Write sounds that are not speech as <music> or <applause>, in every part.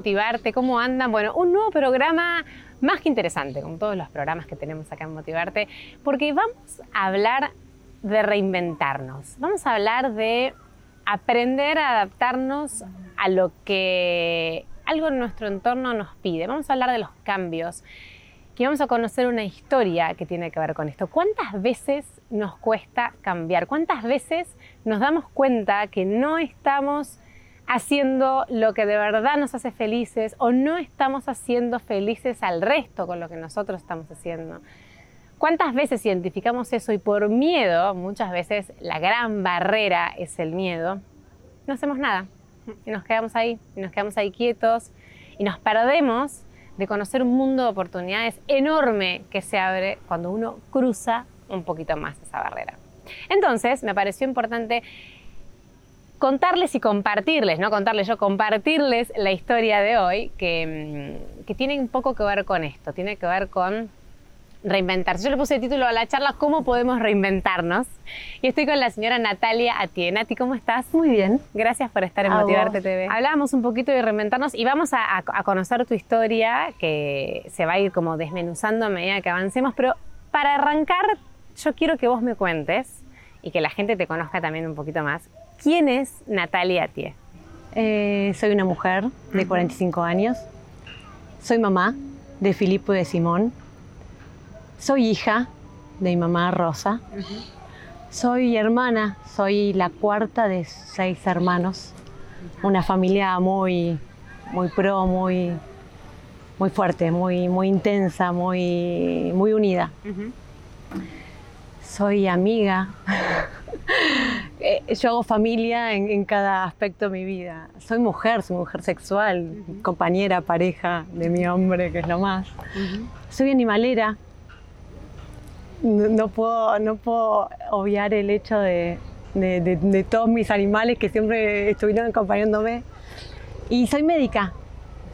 Motivarte. ¿Cómo andan? Bueno, un nuevo programa más que interesante, como todos los programas que tenemos acá en Motivarte, porque vamos a hablar de reinventarnos. Vamos a hablar de aprender a adaptarnos a lo que algo en nuestro entorno nos pide. Vamos a hablar de los cambios y vamos a conocer una historia que tiene que ver con esto. ¿Cuántas veces nos cuesta cambiar? ¿Cuántas veces nos damos cuenta que no estamos haciendo lo que de verdad nos hace felices o no estamos haciendo felices al resto con lo que nosotros estamos haciendo. ¿Cuántas veces identificamos eso y por miedo, muchas veces la gran barrera es el miedo, no hacemos nada y nos quedamos ahí, y nos quedamos ahí quietos y nos perdemos de conocer un mundo de oportunidades enorme que se abre cuando uno cruza un poquito más esa barrera. Entonces, me pareció importante contarles y compartirles, no contarles yo, compartirles la historia de hoy que, mm, que tiene un poco que ver con esto, tiene que ver con reinventarse. Yo le puse el título a la charla ¿Cómo podemos reinventarnos? Y estoy con la señora Natalia Atie. Nati, ¿cómo estás? Muy bien. Gracias por estar en Motivarte TV. Hablábamos un poquito de reinventarnos y vamos a, a, conocer tu historia que se va a ir como desmenuzando a medida que avancemos, pero para arrancar yo quiero que vos me cuentes y que la gente te conozca también un poquito más. ¿Quién es Natalia Atie? Eh, soy una mujer de 45 años. Soy mamá de Filipo y de Simón. Soy hija de mi mamá Rosa. Soy hermana, soy la cuarta de seis hermanos. Una familia muy, muy pro, muy, muy fuerte, muy, muy intensa, muy, muy unida. Soy amiga. Eh, yo hago familia en, cada aspecto de mi vida. Soy mujer, soy mujer sexual, compañera, pareja de mi hombre, que es lo más. Soy animalera. No, puedo, no puedo obviar el hecho de, de, todos mis animales que siempre estuvieron acompañándome. Y soy médica.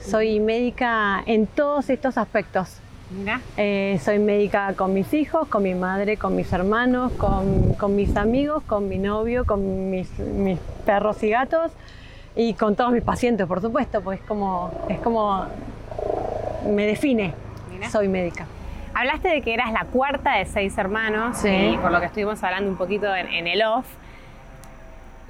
Soy médica en todos estos aspectos. Eh, soy médica con mis hijos, con mi madre, con mis hermanos, con, mis amigos, con mi novio, con mis, perros y gatos y con todos mis pacientes, por supuesto, pues es como, es como me define. Soy médica. Hablaste de que eras la cuarta de seis hermanos y por lo que estuvimos hablando un poquito en el off,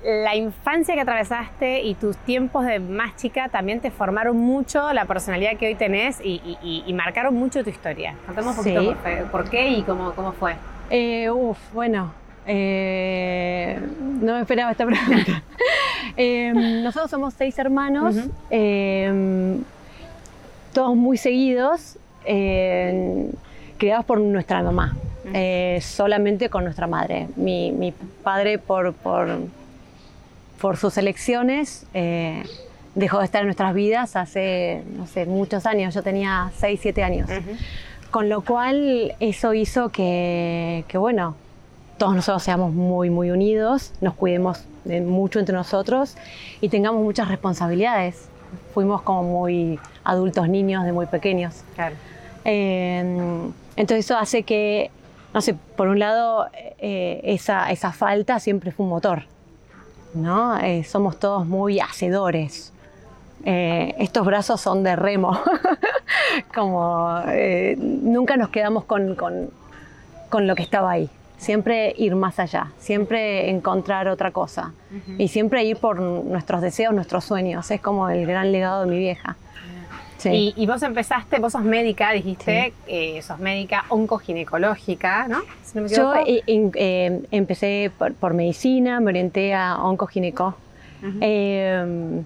la infancia que atravesaste y tus tiempos de más chica también te formaron mucho la personalidad que hoy tenés y, marcaron mucho tu historia. Contame un poquito por, qué y cómo, cómo fue. Eh, uf, bueno, eh, no me esperaba esta pregunta. <laughs> Nosotros somos seis hermanos, todos muy seguidos, criados por nuestra mamá, eh, solamente con nuestra madre. Mi, padre por por sus elecciones, eh, dejó de estar en nuestras vidas hace, no sé, muchos años. Yo tenía 6, 7 años. Con lo cual eso hizo que, que, bueno, todos nosotros seamos muy, muy unidos, nos cuidemos mucho entre nosotros y tengamos muchas responsabilidades. Fuimos como muy adultos niños de muy pequeños. Claro. Em, entonces eso hace que, no sé, por un lado, eh, esa, esa falta siempre fue un motor. ¿No? Eh, somos todos muy hacedores. Eh, estos brazos son de remo, <laughs> como eh, nunca nos quedamos con, con, con, lo que estaba ahí. Siempre ir más allá, siempre encontrar otra cosa y siempre ir por nuestros deseos, nuestros sueños. Es como el gran legado de mi vieja. Y, vos empezaste, vos sos médica, dijiste, eh, sos médica oncoginecológica, ¿no? Yo eh, eh, empecé por, medicina, me orienté a oncogineco. Em,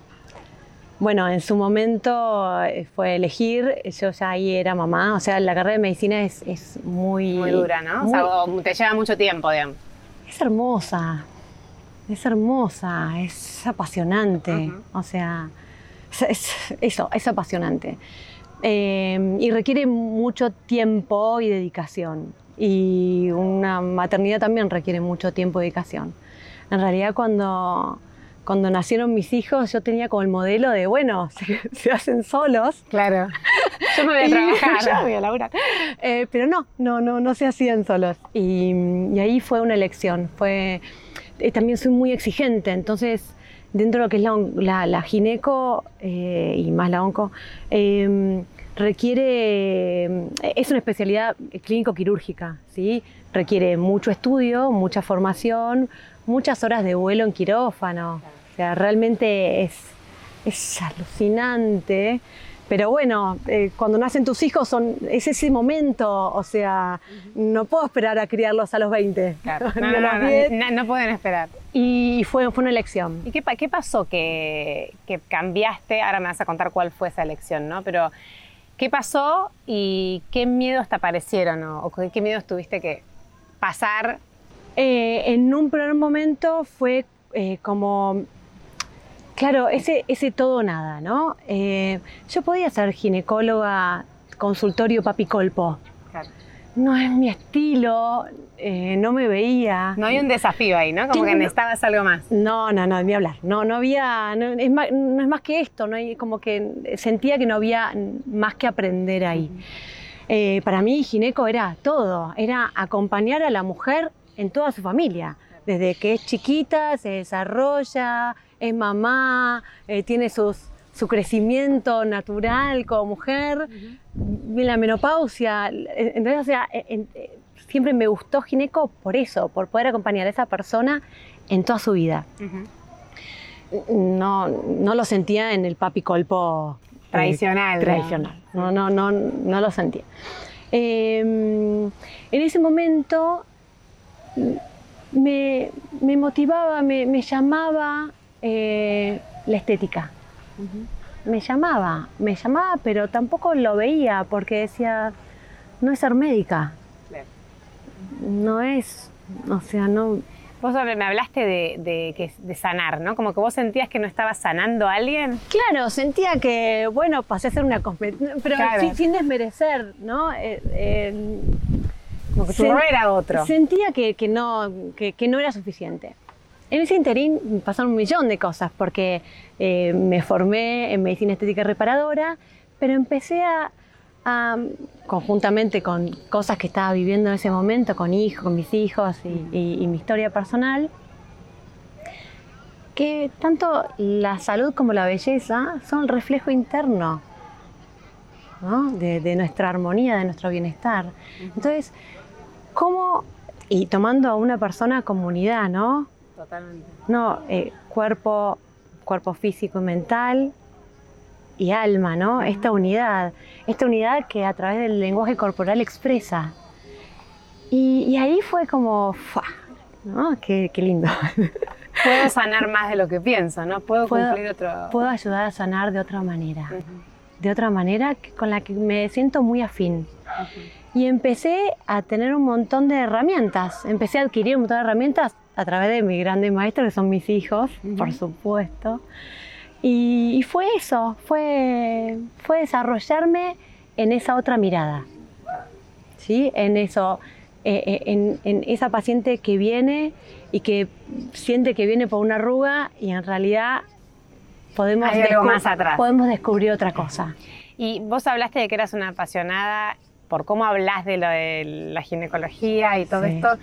bueno, en su momento fue elegir, yo ya ahí era mamá, o sea, la carrera de medicina es, es muy... Muy dura, ¿no? o sea, te lleva mucho tiempo, digamos. Es hermosa, es hermosa, es apasionante, o sea es, eso, es apasionante. Eh, y requiere mucho tiempo y dedicación. Y una maternidad también requiere mucho tiempo y dedicación. En realidad cuando, cuando nacieron mis hijos yo tenía como el modelo de, bueno, <laughs> se, hacen solos. Claro. <laughs> Yo me voy a trabajar. <laughs> yo me voy a laburar. Eh, pero no, no, no, no se hacían solos. Y, y ahí fue una elección. Fue, eh, también soy muy exigente, entonces dentro de lo que es la, la, gineco eh, y más la onco, em, requiere, es una especialidad clínico-quirúrgica, ¿sí? requiere mucho estudio, mucha formación, muchas horas de vuelo en quirófano. O sea, realmente es, es alucinante. Pero bueno, eh, cuando nacen tus hijos son, es ese momento, o sea, no puedo esperar a criarlos a los 20. Claro. <laughs> No, no, no, pueden esperar. Y fue, fue una elección. ¿Y qué, qué pasó que, que, cambiaste? Ahora me vas a contar cuál fue esa elección, ¿no? Pero, ¿qué pasó y qué miedos te aparecieron o, qué miedos tuviste que pasar? Eh, en un primer momento fue eh, como Claro, ese, ese todo nada, ¿no? Eh, yo podía ser ginecóloga, consultorio papicolpo. Claro. No es mi estilo, eh, no me veía. No hay un desafío ahí, ¿no? Como que necesitabas algo más. No, no, no, ni hablar. No, no había, no es, más, no es más que esto, no hay, como que sentía que no había más que aprender ahí. Eh, para mí, gineco era todo, era acompañar a la mujer en toda su familia, desde que es chiquita, se desarrolla, es mamá, eh, tiene su crecimiento natural como mujer, la menopausia. Entonces, o sea, eh, siempre me gustó Gineco por eso, por poder acompañar a esa persona en toda su vida. no, no lo sentía en el papi colpo eh, tradicional. tradicional. ¿no? no, no, no, lo sentía. Em, en ese momento me, motivaba, me llamaba eh, la estética. Me llamaba, me llamaba, pero tampoco lo veía porque decía, no es ser médica. No es, o sea, no... Vos me hablaste de, de, sanar, ¿no? Como que vos sentías que no estabas sanando a alguien. Claro, sentía que, bueno, pasé a ser una pero sin, desmerecer, ¿no? Eh, como que tu rol era otro. Sentía que, no, que, que no era suficiente. En ese interín pasaron un millón de cosas, porque eh, me formé en medicina estética reparadora, pero empecé a, conjuntamente con cosas que estaba viviendo en ese momento, con hijos, con mis hijos y, mi historia personal, que tanto la salud como la belleza son reflejo interno de, nuestra armonía, de nuestro bienestar. Entonces, ¿cómo, y tomando a una persona comunidad, ¿no? Totalmente. No, eh, cuerpo, cuerpo físico y mental y alma, ¿no? Esta unidad, esta unidad que a través del lenguaje corporal expresa. Y, ahí fue como, ¿no? Qué, lindo. <laughs> Puedo sanar más de lo que pienso, ¿no? Puedo, cumplir otro... Puedo ayudar a sanar de otra manera. De otra manera con la que me siento muy afín. Y empecé a tener un montón de herramientas. Empecé a adquirir un montón de herramientas a través de mis grandes maestros, que son mis hijos, por supuesto. Y, fue eso, fue, fue desarrollarme en esa otra mirada, ¿sí? En eso, eh, eh, en, esa paciente que viene y que siente que viene por una arruga y en realidad podemos, más atrás. podemos descubrir otra cosa. Y vos hablaste de que eras una apasionada por cómo hablas de lo de la ginecología y todo esto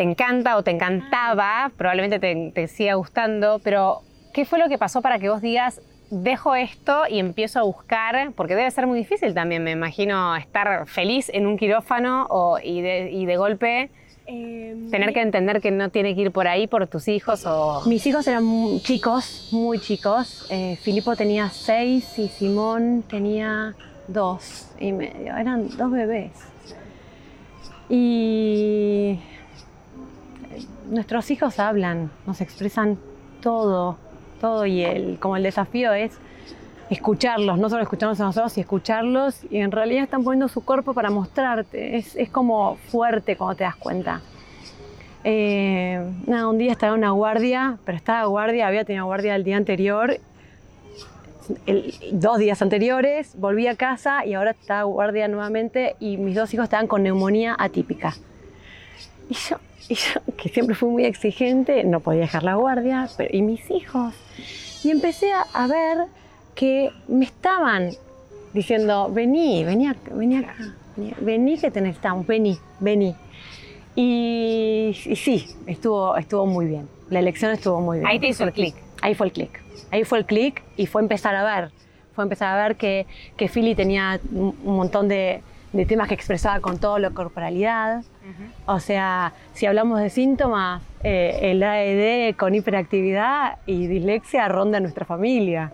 te encanta o te encantaba, probablemente te, siga gustando, pero ¿qué fue lo que pasó para que vos digas, dejo esto y empiezo a buscar, porque debe ser muy difícil también, me imagino, estar feliz en un quirófano o, y, de, golpe em, tener que entender que no tiene que ir por ahí por tus hijos o... Mis hijos eran chicos, muy chicos. Eh, Filipo tenía seis y Simón tenía dos y medio. Eran dos bebés. Y nuestros hijos hablan, nos expresan todo, todo y el, como el desafío es escucharlos, no solo escucharnos a nosotros y escucharlos y en realidad están poniendo su cuerpo para mostrarte, es, como fuerte cuando te das cuenta. Eh, un día estaba en una guardia, pero estaba guardia, había tenido guardia el día anterior, dos días anteriores, volví a casa y ahora estaba guardia nuevamente y mis dos hijos estaban con neumonía atípica. Y yo, y yo, que siempre fui muy exigente, no podía dejar la guardia, pero, y mis hijos. Y empecé a, ver que me estaban diciendo, vení, vení acá, vení vení, que te necesitamos, vení, vení. Y, y, sí, estuvo, estuvo muy bien. la elección estuvo muy bien. Ahí te hizo el clic. Ahí fue el clic. Ahí fue el clic y fue empezar a ver. Fue empezar a ver que, que Philly tenía un montón de, de temas que expresaba con toda la corporalidad. O sea, si hablamos de síntomas, eh, el AED con hiperactividad y dislexia ronda nuestra familia.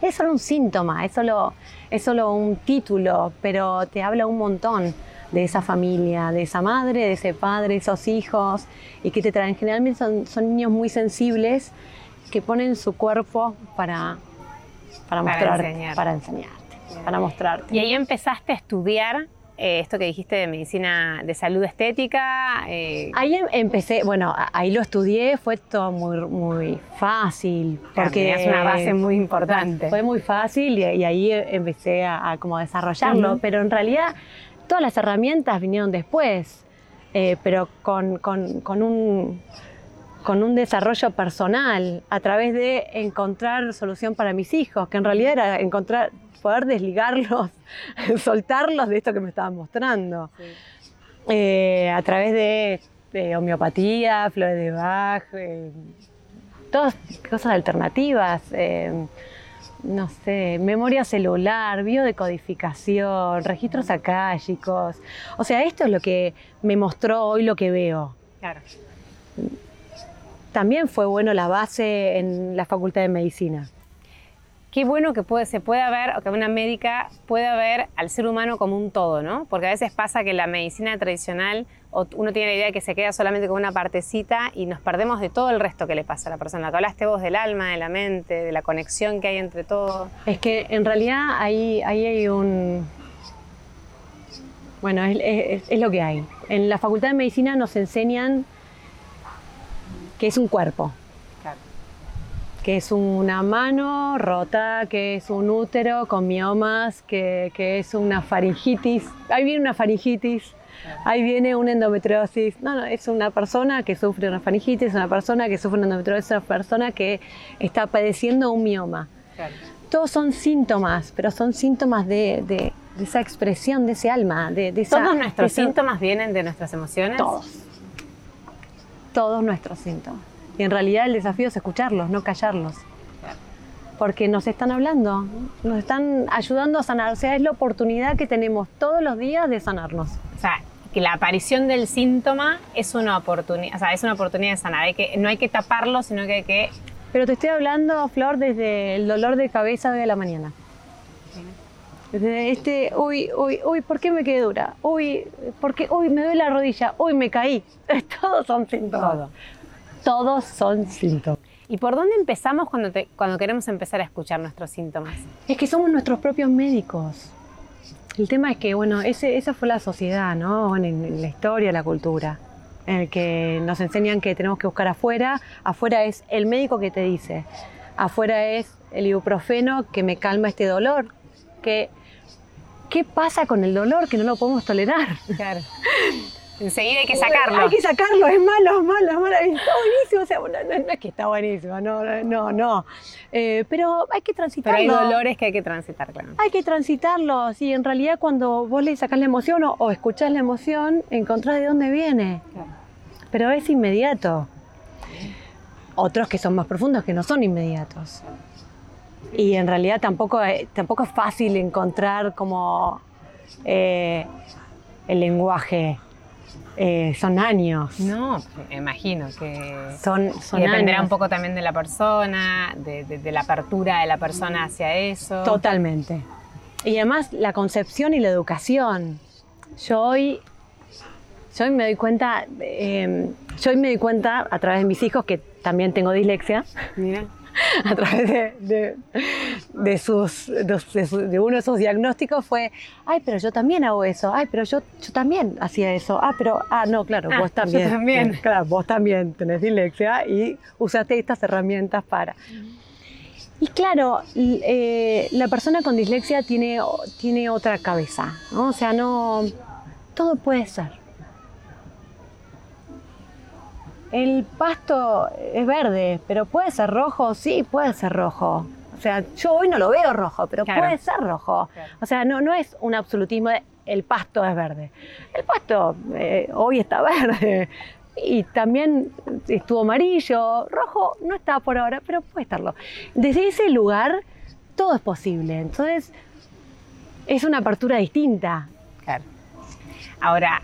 Es solo un síntoma, es solo, es solo un título, pero te habla un montón de esa familia, de esa madre, de ese padre, esos hijos, y que te traen. Generalmente son, son niños muy sensibles que ponen su cuerpo para, para, Para mostrarte, enseñar. para enseñarte, para mostrarte. Y ahí empezaste a estudiar eh, esto que dijiste de medicina de salud estética. eh, Ahí em- empecé, bueno, ahí lo estudié, fue todo muy, muy fácil. claro, Porque tenías una base muy importante. Fue muy fácil y, y ahí empecé a, a como desarrollarlo, pero en realidad todas las herramientas vinieron después, eh, pero con, con- con un, con un desarrollo personal a través de encontrar solución para mis hijos, que en realidad era encontrar, poder desligarlos, <laughs> soltarlos de esto que me estaban mostrando. Eh, a través de, de homeopatía, flores de Bach, eh, todas cosas alternativas, eh, no sé, memoria celular, biodecodificación, registros akáshicos. O sea, esto es lo que me mostró hoy lo que veo. Claro. También fue bueno la base en la Facultad de Medicina. Qué bueno que se pueda ver, o que una médica pueda ver al ser humano como un todo, ¿no? Porque a veces pasa que la medicina tradicional, uno tiene la idea de que se queda solamente con una partecita y nos perdemos de todo el resto que le pasa a la persona. Que hablaste vos del alma, de la mente, de la conexión que hay entre todo. Es que en realidad ahí, hay un... Bueno, es lo que hay. En la Facultad de Medicina nos enseñan que es un cuerpo, Claro. que es una mano rota, que es un útero con miomas, que, que es una faringitis. Ahí viene una faringitis, ahí viene una endometriosis. No, no, es una persona que sufre una faringitis, una persona que sufre una endometriosis, una persona que está padeciendo un mioma. Todos son síntomas, pero son síntomas de, de- de esa expresión, de ese alma, de, de esa... ¿Todos nuestros esa- síntomas vienen de nuestras emociones? Todos. Todos nuestros síntomas. Y en realidad el desafío es escucharlos, no callarlos. Porque nos están hablando, nos están ayudando a sanar. O sea, es la oportunidad que tenemos todos los días de sanarnos. O sea, que la aparición del síntoma es una oportunidad, o sea, es una oportunidad de sanar. Hay que, no hay que taparlo, sino que hay que Pero te estoy hablando, Flor, desde el dolor de cabeza de la mañana. Este, uy, uy, uy, ¿por qué me quedé dura? Uy, ¿por qué? Uy, me duele la rodilla. Uy, me caí. <laughs> Todos son síntomas. Todo. Todos son síntomas. ¿Y por dónde empezamos cuando, te- cuando queremos empezar a escuchar nuestros síntomas? Es que somos nuestros propios médicos. El tema es que, bueno, ese, esa fue la sociedad, ¿no? En la historia, la cultura, en el que nos enseñan que tenemos que buscar afuera. Afuera es el médico que te dice. Afuera es el ibuprofeno que me calma este dolor. Que, ¿Qué pasa con el dolor que no lo podemos tolerar? Claro. Enseguida hay que sacarlo. Hay que sacarlo, es malo, es malo, es malo. Está buenísimo, o sea, no, es que está buenísimo, no, no, no. Eh, pero hay que Pero transitarlo. hay dolores que hay que transitar, claro. Hay que transitarlos y en realidad cuando vos le sacás la emoción o, o escuchás la emoción, encontrás de dónde viene. Pero es inmediato. Otros que son más profundos que no son inmediatos. Y en realidad tampoco, es- tampoco es fácil encontrar como eh, el lenguaje. Eh, son años. No, me imagino que... Son, son y dependerá años. un poco también de la persona, de, de- de la apertura de la persona hacia eso. Totalmente. Y además la concepción y la educación. Yo hoy, yo hoy me doy cuenta, eh, yo hoy me doy cuenta a través de mis hijos que también tengo dislexia, Mira. <laughs> a través de, de- de sus, de, de su- de uno de sus diagnósticos fue, ay, pero yo también hago eso, ay, pero yo, yo también hacía eso, ah, pero, ah, no, claro, Ah, vos yo también. también. <laughs> Claro, vos también tenés dislexia y usaste estas herramientas para... Y claro, eh, la persona con dislexia tiene, tiene otra cabeza, ¿no? O sea, no. Todo puede ser. El pasto es verde, pero puede ser rojo, sí, puede ser rojo. O sea, yo hoy no lo veo rojo, pero Claro. puede ser rojo. Claro. O sea, no, no es un absolutismo de el pasto es verde. El pasto eh, hoy está <laughs> verde, y también estuvo amarillo, rojo no está por ahora, pero puede estarlo. Desde ese lugar todo es posible, entonces es una apertura distinta. Claro. Ahora,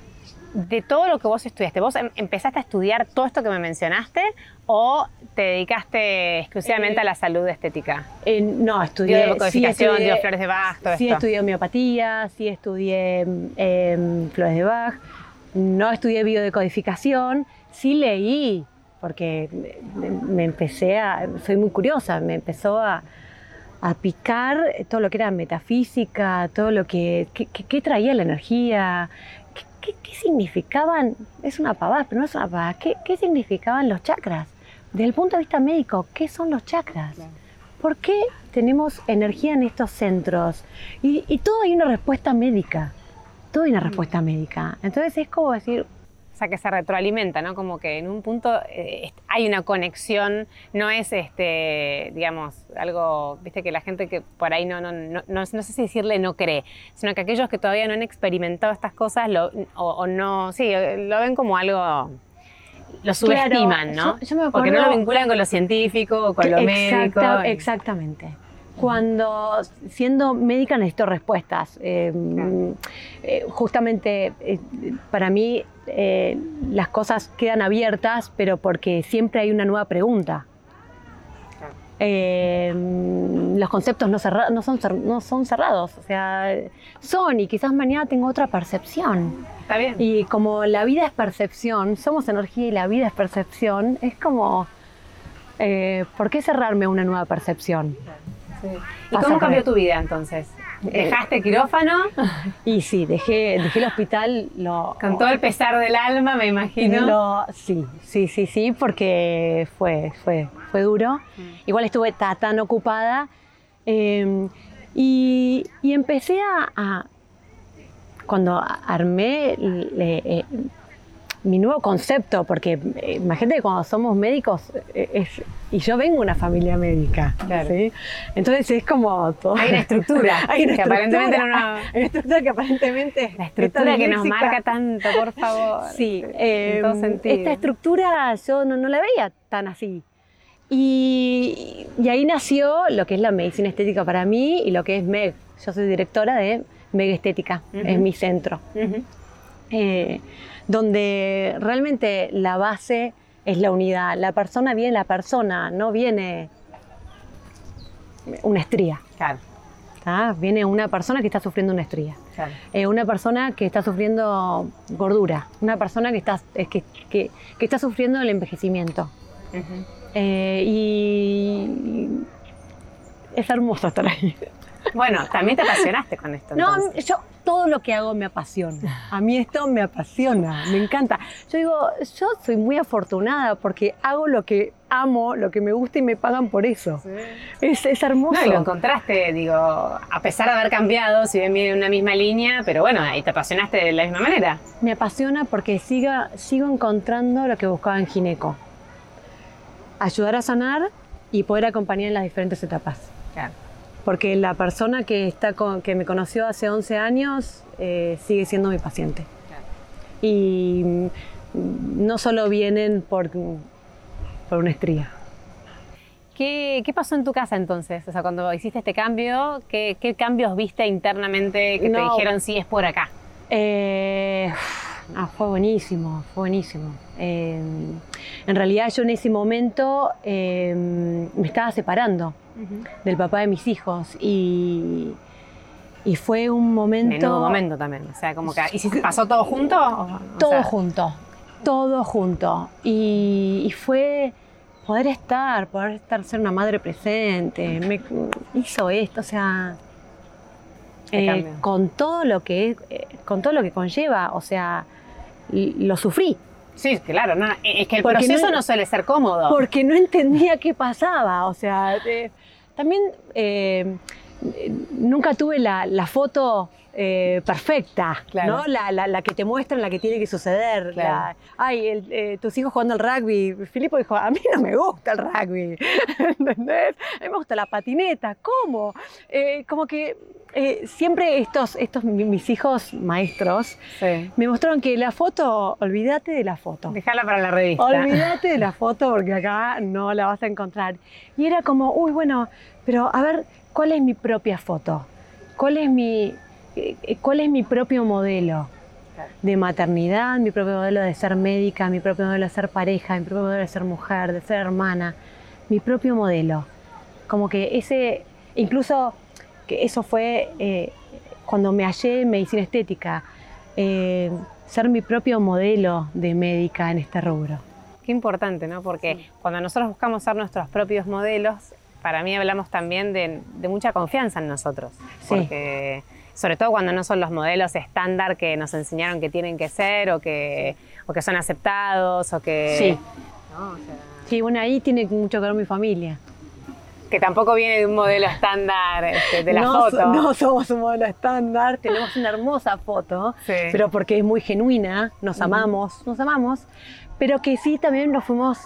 de todo lo que vos estudiaste, ¿vos em- empezaste a estudiar todo esto que me mencionaste o te dedicaste exclusivamente Eh, a la salud estética? Eh, no, estudié. dio flores de Bach, todo sí esto. estudié homeopatía, sí estudié em, flores de Bach, no estudié biodecodificación, sí leí, porque me, me empecé a, soy muy curiosa, me empezó a, a picar todo lo que era metafísica, todo lo que, que, que- que traía la energía, qué, qué- qué significaban, es una pavada, pero no es una pavada, ¿qué, qué significaban los chakras? Desde el punto de vista médico, ¿qué son los chakras? ¿Por qué tenemos energía en estos centros? Y, y todo hay una respuesta médica. Todo hay una respuesta médica. Entonces es como decir, sea, que se retroalimenta, ¿no? Como que en un punto eh, hay una conexión, no es, este, digamos, algo, viste, que la gente que por ahí no, no, no, no, no sé si decirle no cree, sino que aquellos que todavía no han experimentado estas cosas lo, o, o no, sí, lo ven como algo, lo subestiman, ¿no? yo- yo me Porque no lo vinculan con lo científico o con lo médico. Exacta- y- Exactamente. Cuando siendo médica necesito respuestas. Eh, Claro. eh, justamente eh, para mí eh, las cosas quedan abiertas, pero porque siempre hay una nueva pregunta. Eh, los conceptos no, cerra- no, son, cer- no son cerrados, o sea, son y quizás mañana tengo otra percepción. Está bien. Y como la vida es percepción, somos energía y la vida es percepción, es como, eh, ¿por qué cerrarme a una nueva percepción? Sí. ¿Y cómo cambió tu vida entonces? Eh, ¿Dejaste quirófano? Y sí, dejé, dejé el hospital, lo, Con todo el pesar del alma, me imagino. lo- sí, sí, sí, sí, porque fue, fue, fue duro. Igual estuve ta- tan ocupada eh, y, y empecé a, a- cuando armé le- eh, mi nuevo concepto, porque eh, imagínate que cuando somos médicos, eh, es- y yo vengo de una familia médica, Claro. ¿sí? entonces es como todo. Hay una estructura. <laughs> Hay una que aparentemente no estructura, nos- <laughs> hay una estructura que aparentemente La estructura que nos marca tanto, por favor. Sí, en todo sentido. esta estructura yo no, no la veía tan así. Y, y ahí nació lo que es la medicina estética para mí y lo que es MEG. Yo soy directora de MEG Estética, es mi centro, eh, donde realmente la base es la unidad. La persona viene la persona, no viene una estría. Claro, ¿tá? Viene una persona que está sufriendo una estría. claro. Eh, una persona que está sufriendo gordura, una persona que está, es que, que- que está sufriendo el envejecimiento. Eh, y es hermoso estar ahí. Bueno, también te apasionaste con esto. No, entonces. yo todo lo que hago me apasiona. A mí esto me apasiona, me encanta. Yo digo, yo soy muy afortunada porque hago lo que amo, lo que me gusta y me pagan por eso. Es, es hermoso. No, y lo encontraste, digo, a pesar de haber cambiado, si bien viene en una misma línea, pero bueno, ahí te apasionaste de la misma manera. Me apasiona porque siga, sigo encontrando lo que buscaba en Gineco. Ayudar a sanar y poder acompañar en las diferentes etapas. Claro. Porque la persona que, está con- que me conoció hace 11 años eh, sigue siendo mi paciente. Y mm, no solo vienen por, por una estría. ¿Qué, qué pasó en tu casa entonces? O sea, cuando hiciste este cambio, ¿qué, qué cambios viste internamente que te dijeron sí es por acá? Eh, ah, fue buenísimo, fue buenísimo. Eh, en realidad yo en ese momento eh, me estaba separando del papá de mis hijos y, y fue un momento... Menudo momento también. O sea, como que ¿y si pasó todo junto? O- o Todo sea, junto, todo junto. Y, y fue poder estar, poder estar, ser una madre presente, me hizo esto, o sea, eh, con todo lo que con todo lo que conlleva, o sea, lo sufrí, Sí, claro, no, es que el Porque proceso no- no, suele ser cómodo. porque no entendía qué pasaba, o sea, eh, también eh, nunca tuve la, la foto eh, perfecta, Claro. ¿no? La, la- la que te muestran, la que tiene que suceder. Claro. la- ay, el- eh, tus hijos jugando al rugby. Filipo dijo, a mí no me gusta el rugby, <laughs> ¿entendés? A mí me gusta la patineta, ¿cómo? Eh, como que eh, siempre estos, estos mis hijos maestros me mostraron que la foto, olvídate de la foto. Déjala para la revista. Olvídate de la foto porque acá no la vas a encontrar. Y era como, uy, bueno, pero a ver, ¿cuál es mi propia foto? ¿Cuál es mi, eh, cuál es mi propio modelo? de maternidad, mi propio modelo de ser médica, mi propio modelo de ser pareja, mi propio modelo de ser mujer, de ser hermana, mi propio modelo. Como que ese, incluso que eso fue eh, cuando me hallé en medicina estética, eh, ser mi propio modelo de médica en este rubro. Qué importante, ¿no? Porque cuando nosotros buscamos ser nuestros propios modelos, para mí hablamos también de, mucha confianza en nosotros. Porque, sobre todo cuando no son los modelos estándar que nos enseñaron que tienen que ser o que, o que son aceptados o que... Sí. sí, bueno, ahí tiene mucho que ver mi familia que tampoco viene de un modelo <laughs> estándar este, de la foto. No somos un modelo estándar, tenemos una hermosa foto, pero porque es muy genuina, nos amamos, nos amamos, pero que sí también nos fuimos,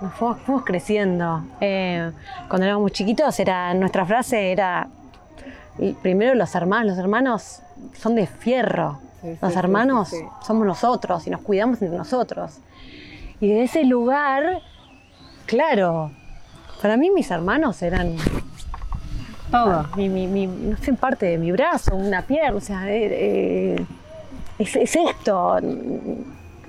nos fuimos, creciendo. Eh, cuando éramos chiquitos, era, nuestra frase era, primero los hermanos, los hermanos son de fierro, los hermanos somos nosotros y nos cuidamos entre nosotros. Y de ese lugar, claro, para mí mis hermanos eran todo. Mi, mi, no sé, parte de mi brazo, una pierna, o sea, eh, eh, es, esto.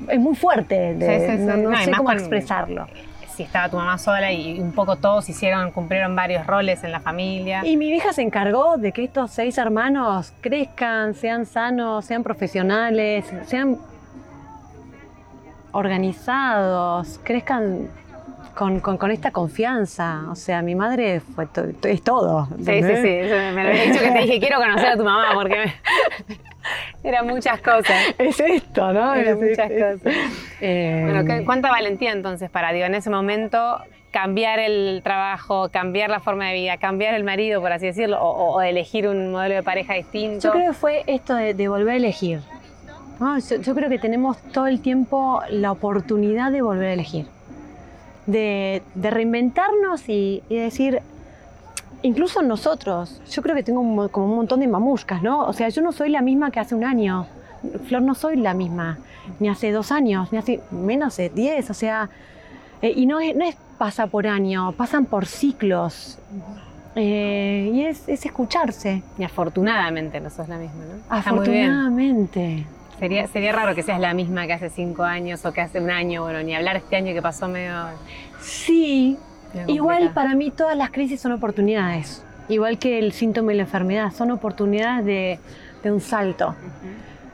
Es muy fuerte, no, sé cómo expresarlo. Si estaba tu mamá sola y un poco todos hicieron, cumplieron varios roles en la familia. Y mi hija se encargó de que estos seis hermanos crezcan, sean sanos, sean profesionales, sean organizados, crezcan con, con, esta confianza. O sea, mi madre fue es todo. Sí, sí, sí. Me lo he dicho que te dije, quiero conocer a tu mamá porque <laughs> eran muchas cosas. Es esto, ¿no? Eran muchas cosas. Eh, bueno, ¿cuánta valentía entonces para, digo, en ese momento cambiar el trabajo, cambiar la forma de vida, cambiar el marido, por así decirlo, o, elegir un modelo de pareja distinto? Yo creo que fue esto de, volver a elegir. yo creo que tenemos todo el tiempo la oportunidad de volver a elegir de, reinventarnos y, decir, incluso nosotros, yo creo que tengo como un montón de mamuscas, ¿no? O sea, yo no soy la misma que hace un año. Flor no soy la misma, ni hace dos años, ni hace menos de diez, o sea, eh, y no es, no es pasa por año, pasan por ciclos. Eh, y es, escucharse. Y afortunadamente no sos la misma, ¿no? Afortunadamente. Sería, sería raro que seas la misma que hace cinco años o que hace un año, bueno, ni hablar este año que pasó medio... Sí, igual para mí todas las crisis son oportunidades, igual que el síntoma y la enfermedad, son oportunidades de, un salto.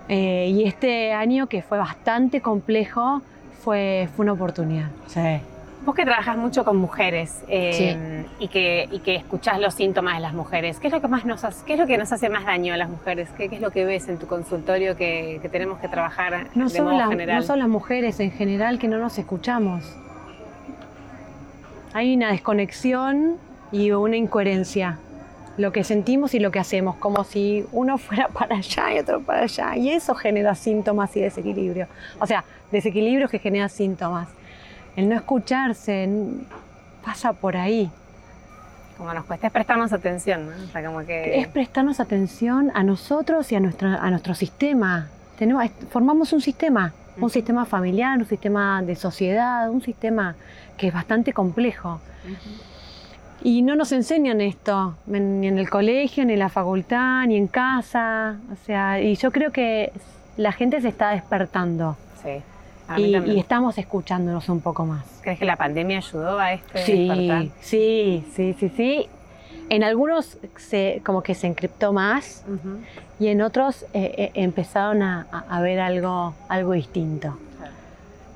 Eh, y este año que fue bastante complejo fue, fue una oportunidad. Sí. Vos que trabajas mucho con mujeres eh, y, que, y que escuchás los síntomas de las mujeres, ¿qué es lo que más nos hace, qué es lo que nos hace más daño a las mujeres? ¿Qué, es lo que ves en tu consultorio que, tenemos que trabajar no de modo general? No son las mujeres en general que no nos escuchamos. Hay una desconexión y una incoherencia. Lo que sentimos y lo que hacemos, como si uno fuera <laughs> para allá y otro para allá. Y eso genera síntomas y desequilibrio. O sea, desequilibrios que generan síntomas el no escucharse pasa por ahí. Como nos cuesta es prestarnos atención, ¿no? O sea, como que... Es prestarnos atención a nosotros y a nuestro, a nuestro sistema. Tenemos, formamos un sistema, un sistema familiar, un sistema de sociedad, un sistema que es bastante complejo. Y no nos enseñan esto, ni en el colegio, ni en la facultad, ni en casa. O sea, y yo creo que la gente se está despertando. Sí y, estamos escuchándonos un poco más. ¿Crees que la pandemia ayudó a este sí, Sí, sí, sí, sí. En algunos se, como que se encriptó más y en otros eh, eh, empezaron a, ver algo, algo distinto.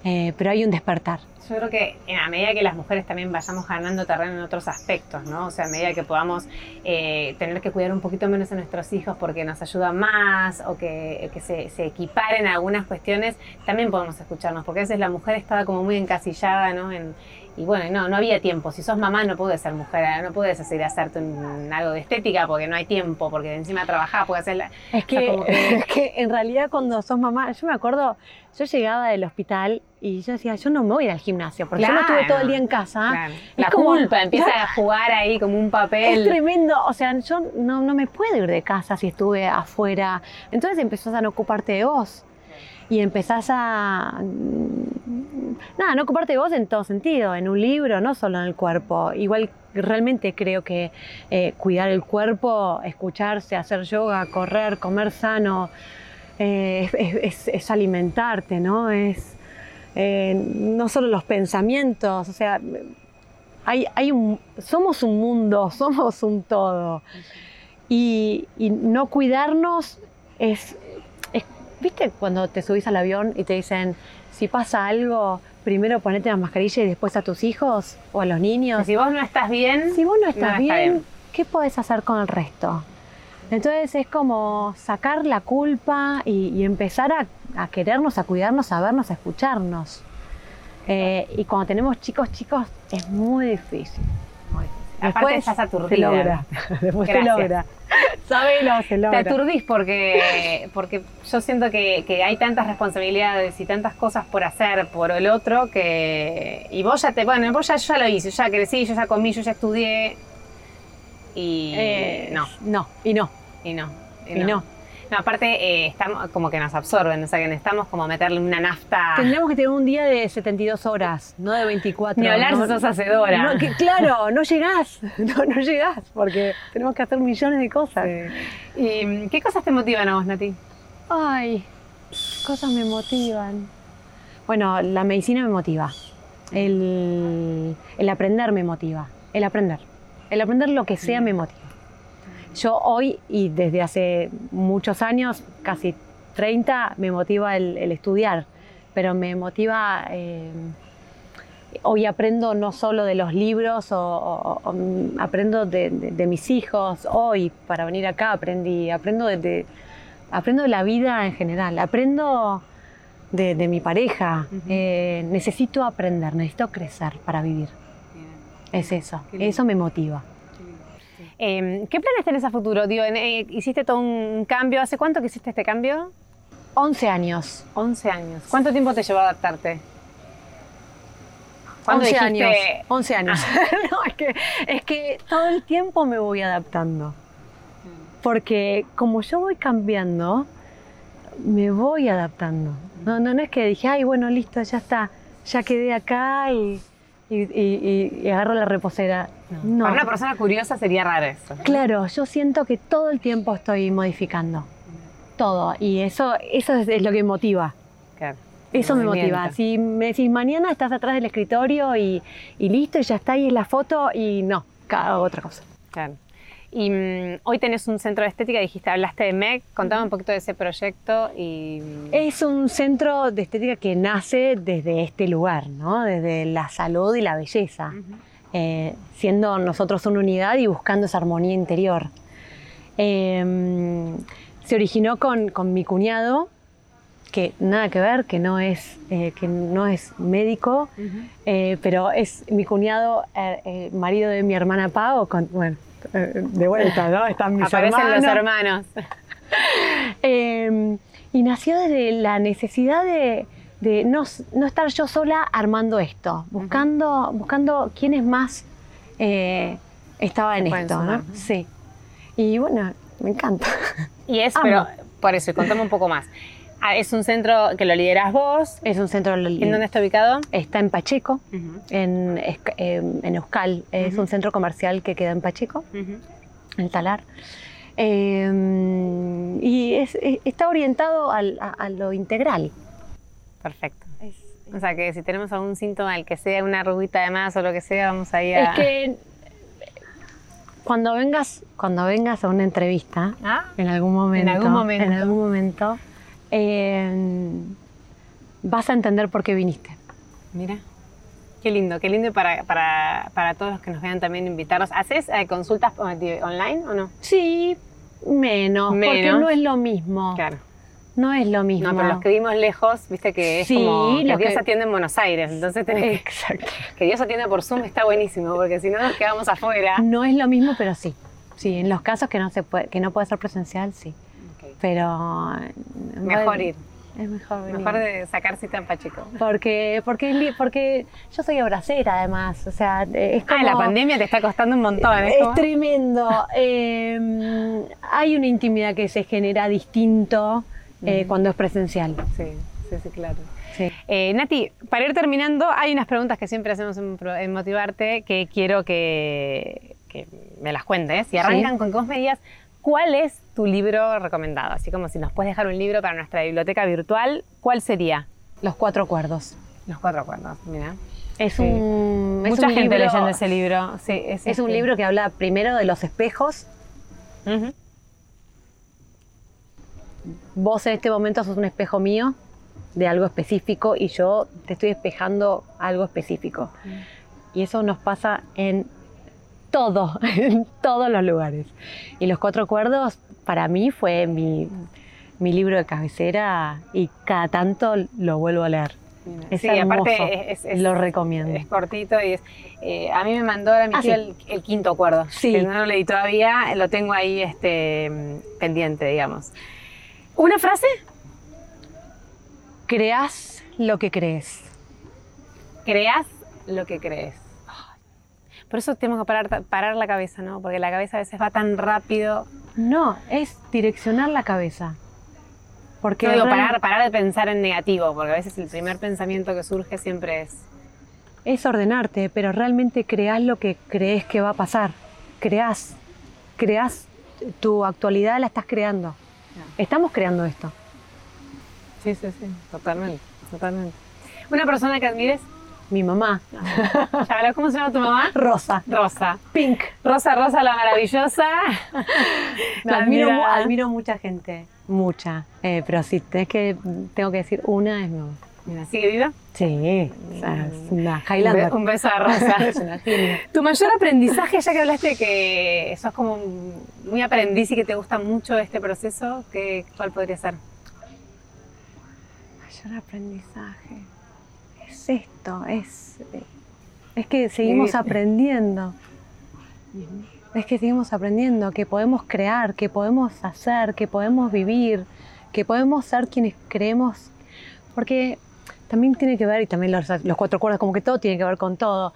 Eh, pero hay un despertar. Yo creo que a medida que las mujeres también vayamos ganando terreno en otros aspectos, ¿no? O sea, a medida que podamos eh, tener que cuidar un poquito menos a nuestros hijos porque nos ayuda más o que, se, se, equiparen algunas cuestiones, también podemos escucharnos, porque a veces la mujer estaba como muy encasillada, ¿no? En, y bueno, no, no había tiempo. Si sos mamá no puedes ser mujer, no puedes hacer hacerte algo de estética porque no hay tiempo, porque encima trabajás, puedes hacer Es que, <laughs> es que en realidad cuando sos mamá, yo me acuerdo, yo llegaba del hospital y yo decía, yo no me voy al gimnasio porque yo no estuve todo el día en casa. Claro. La como- culpa <laughs> empieza a jugar ahí como un papel. Es tremendo, o sea, yo no, no me puedo ir de casa si estuve afuera. Entonces empezás a no ocuparte de vos. Y empezás a. Nada, no ocuparte de vos en todo sentido, en un libro, no solo en el cuerpo. Igual realmente creo que eh, cuidar el cuerpo, escucharse, hacer yoga, correr, comer sano, eh, es, alimentarte, ¿no? Es eh, no solo los pensamientos, o sea, hay, hay un, somos un mundo, <laughs> somos un todo. Y, y no cuidarnos es, es- ¿Viste cuando te subís al avión y te dicen, si pasa algo, primero ponete la mascarilla y después a tus hijos o a los niños? Si vos no estás bien, Si vos no estás está bien, bien. ¿qué podés hacer con el resto? Entonces es como sacar la culpa y, y empezar a, a querernos, a cuidarnos, a vernos, a escucharnos. Eh, y cuando tenemos chicos, chicos, es muy difícil. Aparte estás aturdida. Se logra. <laughs> Después se Gracias. logra. <laughs> Sabelo, se te logra. aturdís porque, porque yo siento que, que hay tantas responsabilidades y tantas cosas por hacer por el otro que. Y vos ya te. Bueno, vos ya, yo ya lo hice, yo ya crecí, yo ya comí, yo ya estudié. Y. Eh, no, No, y no. y no. Y no. No, aparte, eh, estamos como que nos absorben, o sea que necesitamos como meterle una nafta. Tendríamos que tener un día de 72 horas, no de 24. Ni hablar ¿no? si sos hacedora. No, que- claro, no llegás, <laughs> no, no llegás, porque tenemos que hacer millones de cosas. ¿Y mm, qué cosas te motivan a vos, Nati? Ay, cosas me motivan. Bueno, la medicina me motiva. El, el aprender me motiva. El aprender. El aprender lo que sea me motiva. Yo hoy y desde hace muchos años, casi 30, me motiva el, el estudiar, pero me motiva... eh, hoy aprendo no solo de los libros, o, o- o, aprendo de, de- de mis hijos. Hoy, para venir acá, aprendí, aprendo de, de- aprendo de la vida en general, aprendo de, mi pareja. Eh, necesito aprender, necesito crecer para vivir. Es eso, Qué lindo. eso me motiva. Eh, ¿Qué planes tenés a futuro? Digo, eh, hiciste todo un cambio. ¿Hace cuánto que hiciste este cambio? 11 años. 11 años. ¿Cuánto tiempo te llevó a adaptarte? ¿Cuándo 11 dijiste- años. 11 años. <laughs> no, es que, es que todo el tiempo me voy adaptando. Porque como yo voy cambiando, me voy adaptando. No, no, no es que dije, ay, bueno, listo, ya está, ya quedé acá y, y, y- y- y agarro la reposera. No. Para una persona curiosa sería raro eso. Claro, yo siento que todo el tiempo estoy modificando. Todo. Y eso, eso es, es lo que motiva. Claro. Eso me motiva. Si me decís mañana estás atrás del escritorio y, y listo, y ya está ahí es la foto, y no, hago otra cosa. Claro. Y mm, hoy tenés un centro de estética, dijiste, hablaste de MEC, contame un poquito de ese proyecto y... mm, Es un centro de estética que nace desde este lugar, ¿no? Desde la salud y la belleza. Eh, siendo nosotros una unidad y buscando esa armonía interior. Eh, se originó con, con mi cuñado, que nada que ver, que no es, eh, que no es médico, eh, pero es mi cuñado, marido de mi hermana Pau, con, bueno, de vuelta, ¿no? Están mis Aparecen hermanos. los hermanos. Eh, <laughs> y nació desde la necesidad de, de no, estar yo sola armando esto, buscando, buscando quién es más eh, estaba en esto, sumar, ¿no? ¿no? Sí. Y bueno, me encanta. <laughs> Y es, Amo. pero por eso, contame un poco más. Ah, es un centro que lo lideras vos. Es un centro. ¿En dónde está ubicado? Está en Pacheco, en, eh, en Euskal. Es un centro comercial que queda en Pacheco, en el Talar. Eh, y es- es- está orientado al- a, a lo integral. Perfecto. O sea que si tenemos algún síntoma, el que sea una arruguita de más o lo que sea, vamos ahí a... Es que cuando vengas, cuando vengas a una entrevista, Ah, en algún momento, algún momento. en algún momento, eh, vas a entender por qué viniste. mira. Qué lindo, qué lindo y para, para, para todos los que nos vean también invitarlos. ¿Haces eh, consultas eh, online o no? Sí, menos, porque Menos. no es lo mismo. Claro. No es lo mismo. No, pero los que vimos lejos, viste que es Sí, como que Dios que- atiende en Buenos Aires, entonces tenés que, Exacto. <laughs> que Dios atiende por Zoom está buenísimo, porque si no nos quedamos afuera. No es lo mismo, pero sí. Sí, en los casos que no se puede, que no puede ser presencial, sí. Pero Mejor ir. Es mejor venir. Mejor de sacar cita en Pacheco. Porque, porque, porque yo soy abracera además, o sea, es como... Ah, la pandemia te está costando un montón. ¿eh? Es, tremendo. Eh, hay una intimidad que se genera distinto eh, cuando es presencial. Sí, sí, sí, claro. Eh, Nati, para ir terminando, hay unas preguntas que siempre hacemos en, Motivarte que quiero que, me las cuentes. Y arrancan con que vos me digas cuál es tu libro recomendado. Así como si nos puedes dejar un libro para nuestra biblioteca virtual, ¿cuál sería? Los Cuatro Acuerdos. Los Cuatro Acuerdos, mira. Es un. Mucha gente leyendo ese libro. Sí, es, un este. libro que habla primero de los espejos. Vos en este momento sos un espejo mío de algo específico y yo te estoy espejando algo específico. Mm. Y eso nos pasa en todo, <laughs> en todos los lugares. Y Los Cuatro Acuerdos para mí fue mi, libro de cabecera y cada tanto lo vuelvo a leer. Es sí, aparte es, lo recomiendo. Es cortito y es. Eh, a mí me mandó ahora mi ah, el, quinto acuerdo. Sí. no lo leí todavía, lo tengo ahí este, pendiente, digamos. ¿Una frase? Creas lo que crees. Creas lo que crees. Por eso tenemos que parar, parar la cabeza, ¿no? Porque la cabeza a veces va tan rápido. No, es direccionar la cabeza. Porque no digo, parar, parar de pensar en negativo, porque a veces el primer pensamiento que surge siempre es... Es ordenarte, pero realmente creas lo que crees que va a pasar. Creas, creas tu actualidad, la estás creando. Estamos creando esto. Sí, sí, sí, totalmente, totalmente. ¿Una persona que admires? Mi mamá. <laughs> ¿Cómo se llama tu mamá? Rosa. Rosa. Pink. Rosa, Rosa la maravillosa. <laughs> admiro, admiro mucha gente, mucha. Eh, pero si tenés que, tengo que decir una, es mi mamá. Mira, ¿sigue viva? Sí, o sea, es una Highlander. Un beso a Rosa. <laughs> es una tu mayor aprendizaje, ya que hablaste que sos como muy aprendiz y que te gusta mucho este proceso, ¿qué, ¿cuál podría ser? Mayor aprendizaje. Es esto, es, es que seguimos aprendiendo. Es que seguimos aprendiendo, que podemos crear, que podemos hacer, que podemos vivir, que podemos ser quienes creemos. Porque también tiene que ver, y también los, cuatro cuerdas, como que todo tiene que ver con todo,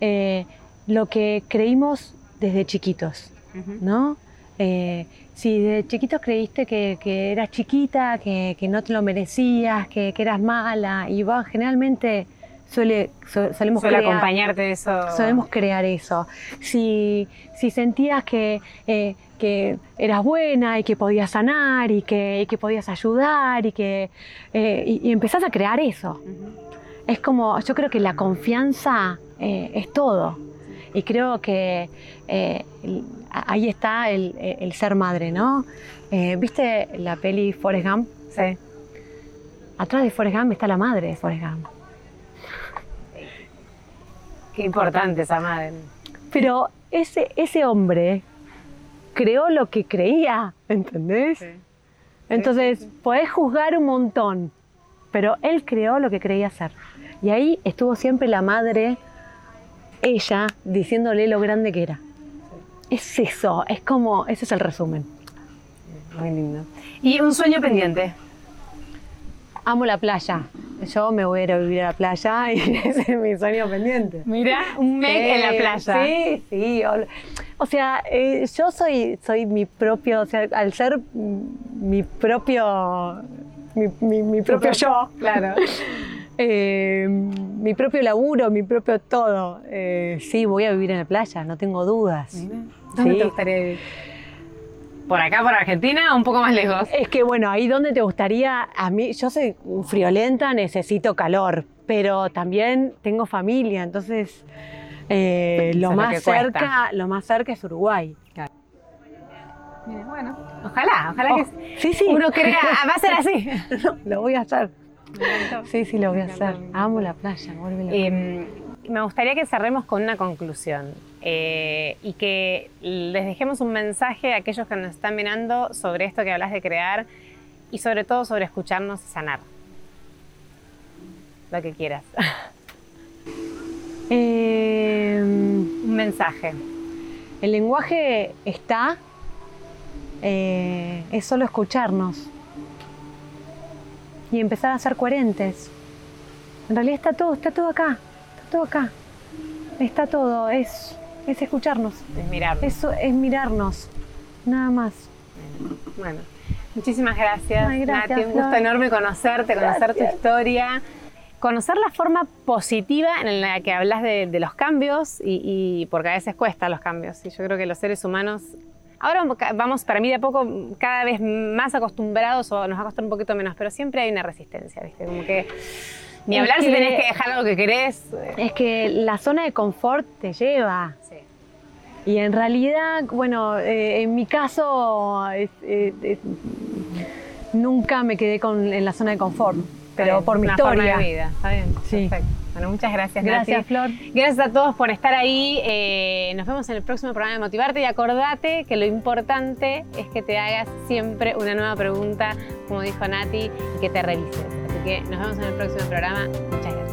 eh, lo que creímos desde chiquitos, ¿no? Eh, si desde chiquitos creíste que, eras chiquita, que, no te lo merecías, que, eras mala, y va, generalmente suele, solemos suele acompañarte eso. Solemos crear eso. Si, si sentías que eh, que eras buena y que podías sanar y que, podías ayudar y que eh, y, empezás a crear eso. Es como, yo creo que la confianza eh, es todo. Y creo que eh, ahí está el, ser madre, ¿no? ¿Viste la peli Forrest Gump? Sí. Atrás de Forrest Gump está la madre de Forrest Gump. Qué importante esa madre. Pero ese, ese hombre creó lo que creía, ¿entendés? Entonces, podés juzgar un montón, pero él creó lo que creía hacer. Y ahí estuvo siempre la madre, ella, diciéndole lo grande que era. Es eso, es como, ese es el resumen. Muy lindo. ¿Y un sueño pendiente? Amo la playa. Yo me voy a ir a vivir a la playa y <laughs> ese es mi sueño pendiente. Mira, un mes en la playa. Sí, sí. O, sea, eh, yo soy, soy mi propio, o sea, al ser mi propio, mi, propio, yo. Claro. <laughs> Eh, mi propio laburo, mi propio todo. Eh, sí, voy a vivir en la playa, no tengo dudas. ¿Dónde te gustaría vivir? ¿Por acá, por Argentina un poco más lejos? Es que bueno, ahí donde te gustaría, a mí, yo soy friolenta, necesito calor, pero también tengo familia, entonces eh, lo, más cerca, lo más cerca es Uruguay. bueno, ojalá, ojalá que oh, sí, sí. uno crea, <laughs> va a ser así. <laughs> lo voy a hacer. Sí, sí, lo voy a hacer. Amo la playa, vuelve la em, me gustaría que cerremos con una conclusión eh, y que les dejemos un mensaje a aquellos que nos están mirando sobre esto que hablas de crear y sobre todo sobre escucharnos y sanar. Lo que quieras. <laughs> Em, un mensaje. El lenguaje está, eh, es solo escucharnos. y empezar a ser coherentes. En realidad está todo, está todo acá, está todo acá. Está todo, es, es escucharnos. Es mirarnos. Eso es mirarnos, nada más. Bueno, muchísimas gracias, Ay, gracias, Nati. Un gusto enorme conocerte, conocer tu historia, conocer la forma positiva en la que hablas de, de los cambios y, y- porque a veces cuesta los cambios. Y yo creo que los seres humanos ahora vamos para mí de a poco cada vez más acostumbrados o nos va a costar un poquito menos, pero siempre hay una resistencia, ¿viste? Como que ni Es hablar si que- tenés que dejar algo que querés. Es que la zona de confort te lleva. sí. Y en realidad, bueno, eh, en mi caso, eh, nunca me quedé con, en la zona de confort, pero bien, por mi una historia. Forma de vida, está bien. Sí. Perfecto. Bueno, muchas gracias, Gracias, Nati. Flor. Gracias a todos por estar ahí. Eh, nos vemos en el próximo programa de Motivarte y acordate que lo importante es que te hagas siempre una nueva pregunta, como dijo Nati, y que te revises. Así que nos vemos en el próximo programa. Muchas gracias.